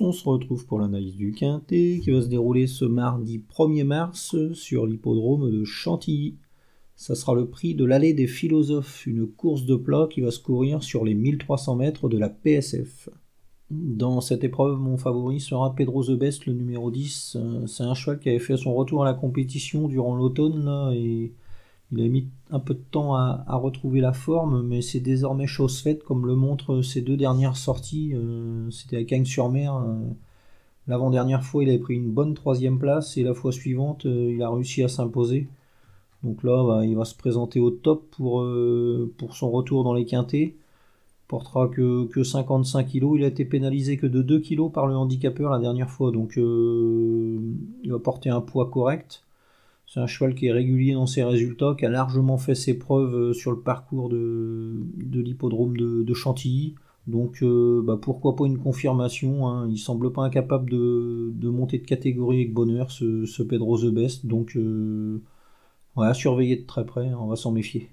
on se retrouve pour l'analyse du Quintet qui va se dérouler ce mardi 1er mars sur l'hippodrome de Chantilly. Ça sera le prix de l'allée des philosophes, une course de plat qui va se courir sur les 1300 mètres de la PSF. Dans cette épreuve, mon favori sera Pedro The Best, le numéro 10. C'est un cheval qui avait fait son retour à la compétition durant l'automne il a mis un peu de temps à, retrouver la forme, mais c'est désormais chose faite, comme le montrent ses deux dernières sorties. Euh, c'était à Cagnes-sur-Mer. Euh, l'avant-dernière fois, il avait pris une bonne troisième place, et la fois suivante, euh, il a réussi à s'imposer. Donc là, bah, il va se présenter au top pour, son retour dans les quintés. Il portera que, que 55 kg. Il a été pénalisé que de 2 kg par le handicapeur la dernière fois, donc il va porter un poids correct. C'est un cheval qui est régulier dans ses résultats, qui a largement fait ses preuves euh, sur le parcours de, l'hippodrome de, Chantilly. Donc euh, bah, pourquoi pas une confirmation. Hein. Il semble pas incapable de, monter de catégorie avec bonheur, ce, Pedro The Best. Donc euh, voilà, surveiller de très près, on va s'en méfier.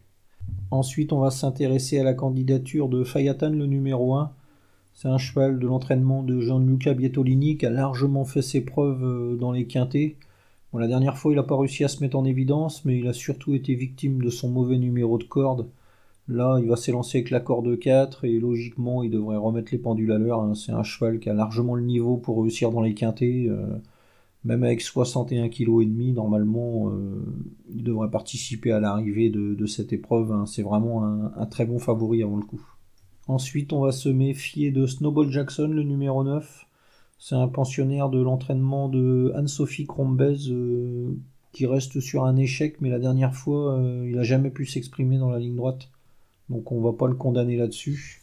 Ensuite, on va s'intéresser à la candidature de Fayatan, le numéro 1. C'est un cheval de l'entraînement de Gianluca Bietolini qui a largement fait ses preuves dans les quintés la dernière fois, il n'a pas réussi à se mettre en évidence, mais il a surtout été victime de son mauvais numéro de corde. Là, il va s'élancer avec la corde 4 et logiquement, il devrait remettre les pendules à l'heure. Hein. C'est un cheval qui a largement le niveau pour réussir dans les quintés. Euh, même avec 61 kg et demi, normalement, euh, il devrait participer à l'arrivée de, cette épreuve. Hein. C'est vraiment un, très bon favori avant le coup. Ensuite, on va se méfier de Snowball Jackson, le numéro 9. C'est un pensionnaire de l'entraînement de Anne-Sophie Crombez euh, qui reste sur un échec, mais la dernière fois, euh, il n'a jamais pu s'exprimer dans la ligne droite. Donc on va pas le condamner là-dessus.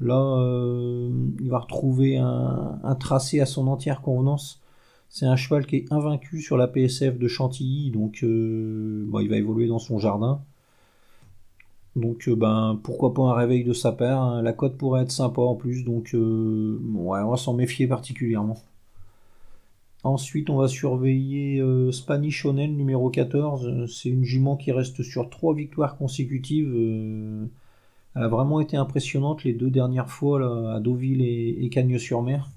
Là, euh, il va retrouver un, tracé à son entière convenance. C'est un cheval qui est invaincu sur la PSF de Chantilly, donc bah, il va évoluer dans son jardin. Donc euh, ben pourquoi pas un réveil de sa paire, hein. la cote pourrait être sympa en plus, donc euh, on va s'en méfier particulièrement. Ensuite on va surveiller euh, Spanish Onel numéro 14, c'est une jument qui reste sur trois victoires consécutives. elle a vraiment été impressionnante les deux dernières fois à Deauville et, et Cagnes-sur-Mer.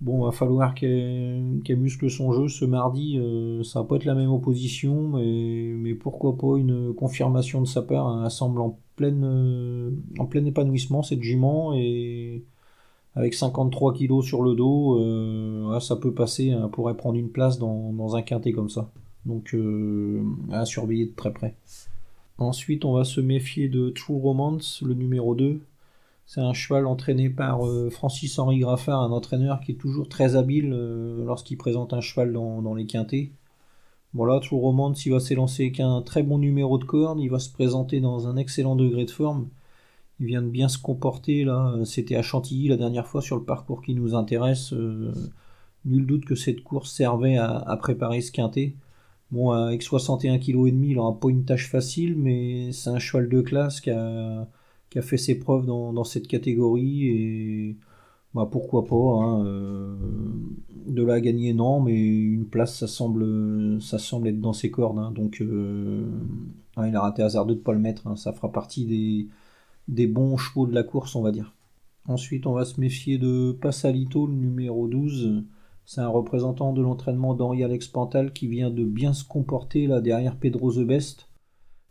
Bon, va falloir qu'elle muscle son jeu ce mardi. Euh, ça va pas être la même opposition, mais, pourquoi pas une confirmation de sa part. Elle semble en, pleine, euh, en plein épanouissement cette jument et avec 53 kg sur le dos, euh, ça peut passer. Hein. Pourrait prendre une place dans, un quintet comme ça. Donc à surveiller de très près. Ensuite, on va se méfier de True Romance, le numéro 2. C'est un cheval entraîné par euh, Francis-Henri Graffard, un entraîneur qui est toujours très habile euh, lorsqu'il présente un cheval dans, les quintés. Voilà, True Romance, il va s'élancer avec un très bon numéro de corde, il va se présenter dans un excellent degré de forme. Il vient de bien se comporter là, c'était à Chantilly la dernière fois sur le parcours qui nous intéresse. Euh, nul doute que cette course servait à, préparer ce quintet. Bon, avec 61 kg il n'aura pas une tâche facile, mais c'est un cheval de classe qui a qui a fait ses preuves dans, cette catégorie et bah, pourquoi pas hein, euh, de la gagner non mais une place ça semble être dans ses cordes hein. donc euh, il a raté hasardeux de pas le mettre hein. ça fera partie des, des bons chevaux de la course on va dire ensuite on va se méfier de Passalito le numéro 12 c'est un représentant de l'entraînement d'Henri Alex Pantal qui vient de bien se comporter là derrière Pedro The Best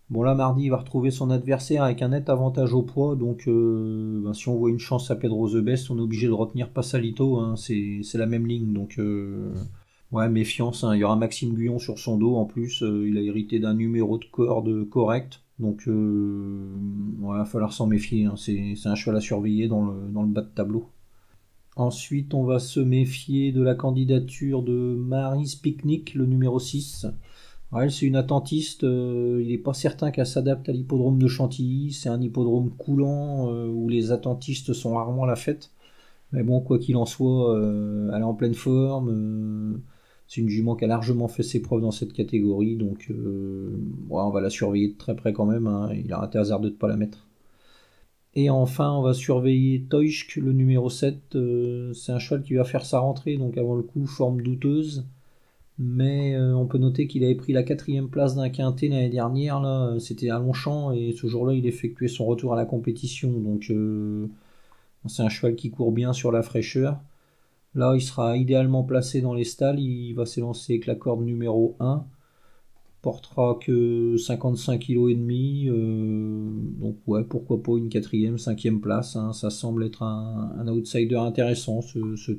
Bon là mardi il va retrouver son adversaire avec un net avantage au poids, donc euh, ben, si on voit une chance à Pedro The Best, on est obligé de retenir Passalito, hein, c'est la même ligne, donc euh, ouais méfiance, hein. il y aura Maxime Guyon sur son dos en plus, euh, il a hérité d'un numéro de corde correct, donc il va falloir s'en méfier, hein. c'est un cheval à surveiller dans le, dans le bas de tableau. Ensuite on va se méfier de la candidature de Maris Picnic, le numéro 6. Ouais, c'est une attentiste. Euh, il n'est pas certain qu'elle s'adapte à l'hippodrome de Chantilly. C'est un hippodrome coulant euh, où les attentistes sont rarement à la fête. Mais bon, quoi qu'il en soit, euh, elle est en pleine forme. c'est une jument qui a largement fait ses preuves dans cette catégorie. Donc, on va la surveiller de très près quand même. Hein. Il a raté hasard de ne pas la mettre. Et enfin, on va surveiller Toysk, le numéro 7. c'est un cheval qui va faire sa rentrée, donc avant le coup, forme douteuse mais euh, on peut noter qu'il avait pris la quatrième place d'un quintet l'année dernière, là, c'était à Longchamp, et ce jour-là, il effectuait son retour à la compétition, donc euh, c'est un cheval qui court bien sur la fraîcheur. Là, il sera idéalement placé dans les stalles. Il va s'élancer avec la corde numéro 1. Portera que 55 kg et demi. euh, donc ouais, pourquoi pas une quatrième, cinquième place. hein. Ça semble être un, outsider intéressant, ce, ce.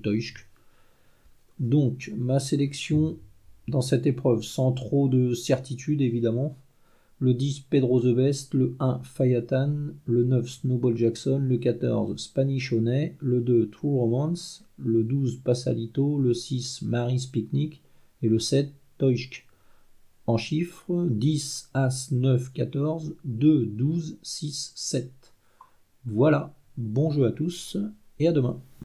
Donc, ma sélection dans cette épreuve, sans trop de certitude évidemment. Le 10 Pedro the Best, le 1 Fayatan, le 9 Snowball Jackson, le 14 Spanish Honey, le 2 True Romance, le 12 Passalito, le 6 Mary's Picnic et le 7 Toysk. En chiffres, 10, As, 9, 14, 2, 12, 6, 7. Voilà, bon jeu à tous et à demain.